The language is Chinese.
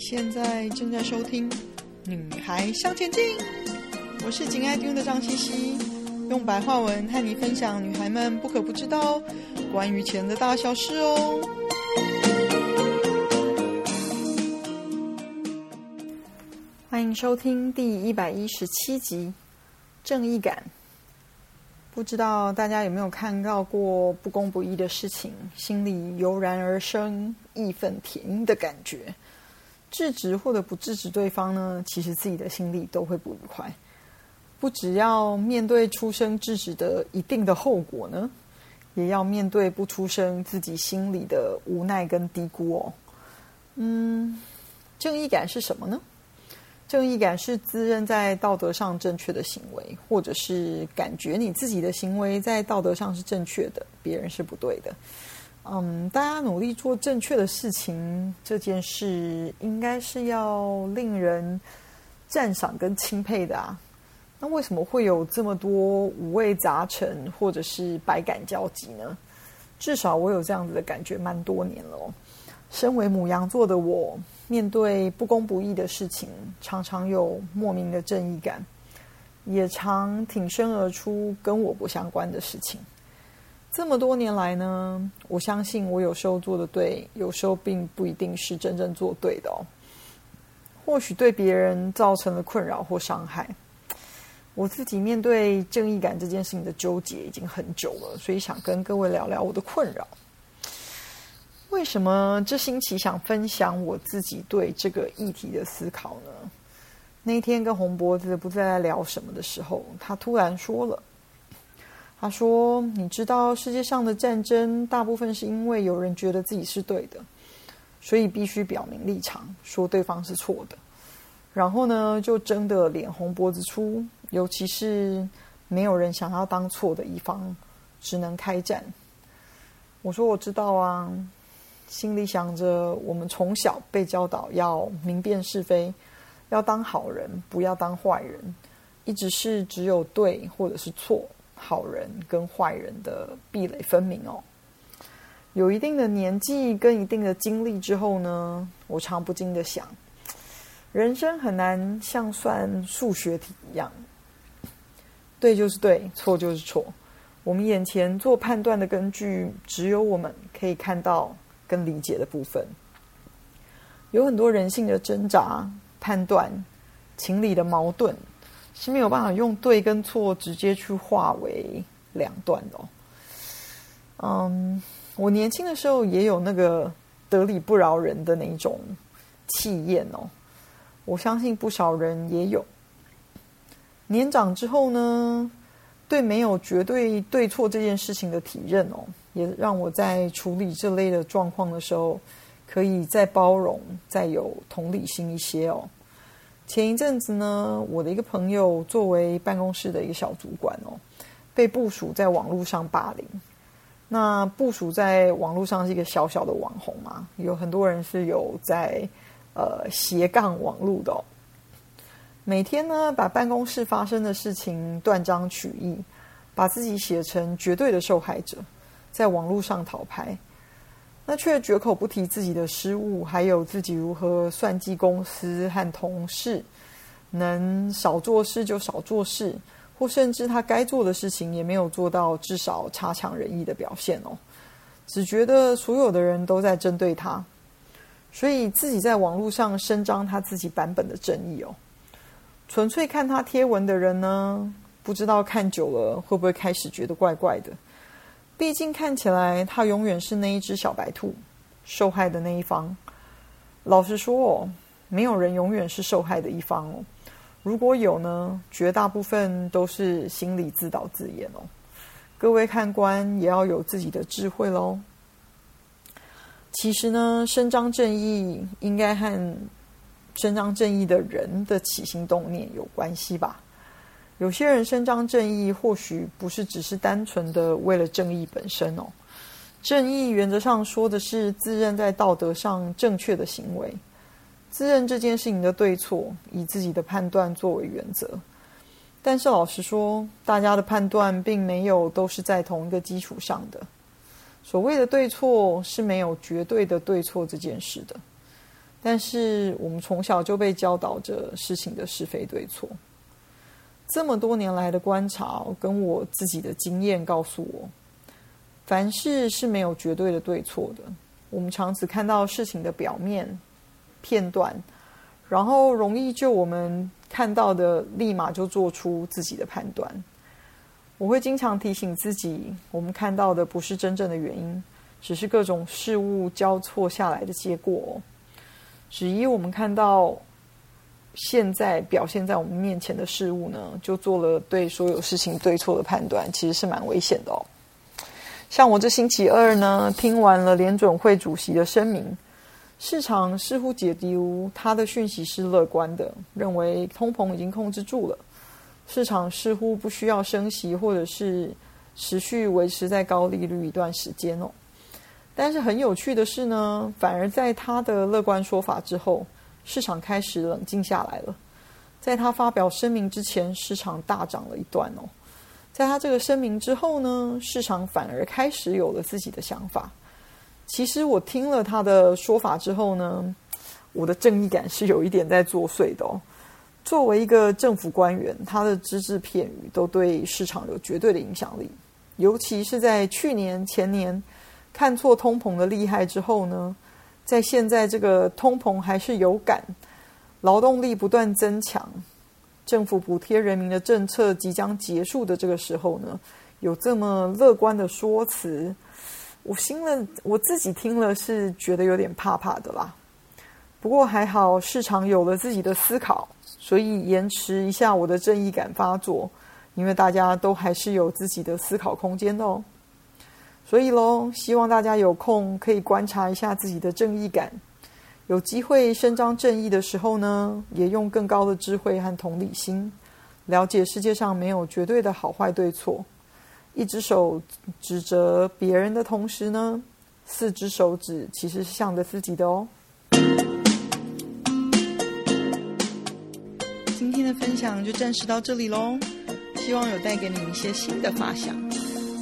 现在正在收听《女孩向前进》，我是紧爱听的张茜茜，用白话文和你分享女孩们不可不知道关于钱的大小事哦。欢迎收听第一百一十七集《正义感》。不知道大家有没有看到过不公不义的事情，心里油然而生义愤填膺的感觉。制止或者不制止对方呢，其实自己的心里都会不愉快。不只要面对出声制止的一定的后果呢，也要面对不出声自己心里的无奈跟低估哦。嗯，正义感是什么呢？正义感是自认在道德上正确的行为，或者是感觉你自己的行为在道德上是正确的，别人是不对的。嗯，大家努力做正确的事情，这件事应该是要令人赞赏跟钦佩的啊。那为什么会有这么多五味杂陈或者是百感交集呢？至少我有这样子的感觉，蛮多年了。身为母羊座的我，面对不公不义的事情，常常有莫名的正义感，也常挺身而出跟我不相关的事情。这么多年来呢，我相信我有时候做的对，有时候并不一定是真正做对的哦。或许对别人造成了困扰或伤害，我自己面对正义感这件事情的纠结已经很久了，所以想跟各位聊聊我的困扰。为什么这星期想分享我自己对这个议题的思考呢？那天跟红脖子不知道在聊什么的时候，他突然说了。他说：“你知道世界上的战争大部分是因为有人觉得自己是对的，所以必须表明立场，说对方是错的。然后呢，就争得脸红脖子粗，尤其是没有人想要当错的一方，只能开战。”我说：“我知道啊。”心里想着，我们从小被教导要明辨是非，要当好人，不要当坏人，一直是只有对或者是错。好人跟坏人的壁垒分明哦。有一定的年纪跟一定的经历之后呢，我常不禁的想，人生很难像算数学题一样，对就是对，错就是错。我们眼前做判断的根据，只有我们可以看到跟理解的部分。有很多人性的挣扎、判断、情理的矛盾。是没有办法用对跟错直接去划为两段的哦。嗯，我年轻的时候也有那个得理不饶人的那一种气焰哦。我相信不少人也有。年长之后呢，对没有绝对对错这件事情的体认哦，也让我在处理这类的状况的时候，可以再包容、再有同理心一些哦。前一阵子呢，我的一个朋友作为办公室的一个小主管哦，被部署在网络上霸凌。那部署在网络上是一个小小的网红嘛，有很多人是有在呃斜杠网络的哦。每天呢，把办公室发生的事情断章取义，把自己写成绝对的受害者，在网络上讨拍。那却绝口不提自己的失误，还有自己如何算计公司和同事，能少做事就少做事，或甚至他该做的事情也没有做到，至少差强人意的表现哦。只觉得所有的人都在针对他，所以自己在网络上伸张他自己版本的正义哦。纯粹看他贴文的人呢，不知道看久了会不会开始觉得怪怪的。毕竟看起来，他永远是那一只小白兔，受害的那一方。老实说哦，没有人永远是受害的一方哦。如果有呢，绝大部分都是心理自导自演哦。各位看官也要有自己的智慧喽。其实呢，伸张正义应该和伸张正义的人的起心动念有关系吧。有些人伸张正义，或许不是只是单纯的为了正义本身哦。正义原则上说的是自认在道德上正确的行为，自认这件事情的对错，以自己的判断作为原则。但是老实说，大家的判断并没有都是在同一个基础上的。所谓的对错是没有绝对的对错这件事的。但是我们从小就被教导着事情的是非对错。这么多年来的观察跟我自己的经验告诉我，凡事是没有绝对的对错的。我们常只看到事情的表面片段，然后容易就我们看到的立马就做出自己的判断。我会经常提醒自己，我们看到的不是真正的原因，只是各种事物交错下来的结果。只以我们看到。现在表现在我们面前的事物呢，就做了对所有事情对错的判断，其实是蛮危险的哦。像我这星期二呢，听完了联准会主席的声明，市场似乎解读他的讯息是乐观的，认为通膨已经控制住了，市场似乎不需要升息，或者是持续维持在高利率一段时间哦。但是很有趣的是呢，反而在他的乐观说法之后。市场开始冷静下来了。在他发表声明之前，市场大涨了一段哦。在他这个声明之后呢，市场反而开始有了自己的想法。其实我听了他的说法之后呢，我的正义感是有一点在作祟的哦。作为一个政府官员，他的只字片语都对市场有绝对的影响力。尤其是在去年、前年看错通膨的厉害之后呢。在现在这个通膨还是有感，劳动力不断增强，政府补贴人民的政策即将结束的这个时候呢，有这么乐观的说辞，我心了，我自己听了是觉得有点怕怕的啦。不过还好，市场有了自己的思考，所以延迟一下我的正义感发作，因为大家都还是有自己的思考空间的哦。所以喽，希望大家有空可以观察一下自己的正义感，有机会伸张正义的时候呢，也用更高的智慧和同理心，了解世界上没有绝对的好坏对错。一只手指责别人的同时呢，四只手指其实是向着自己的哦。今天的分享就暂时到这里喽，希望有带给你一些新的发想。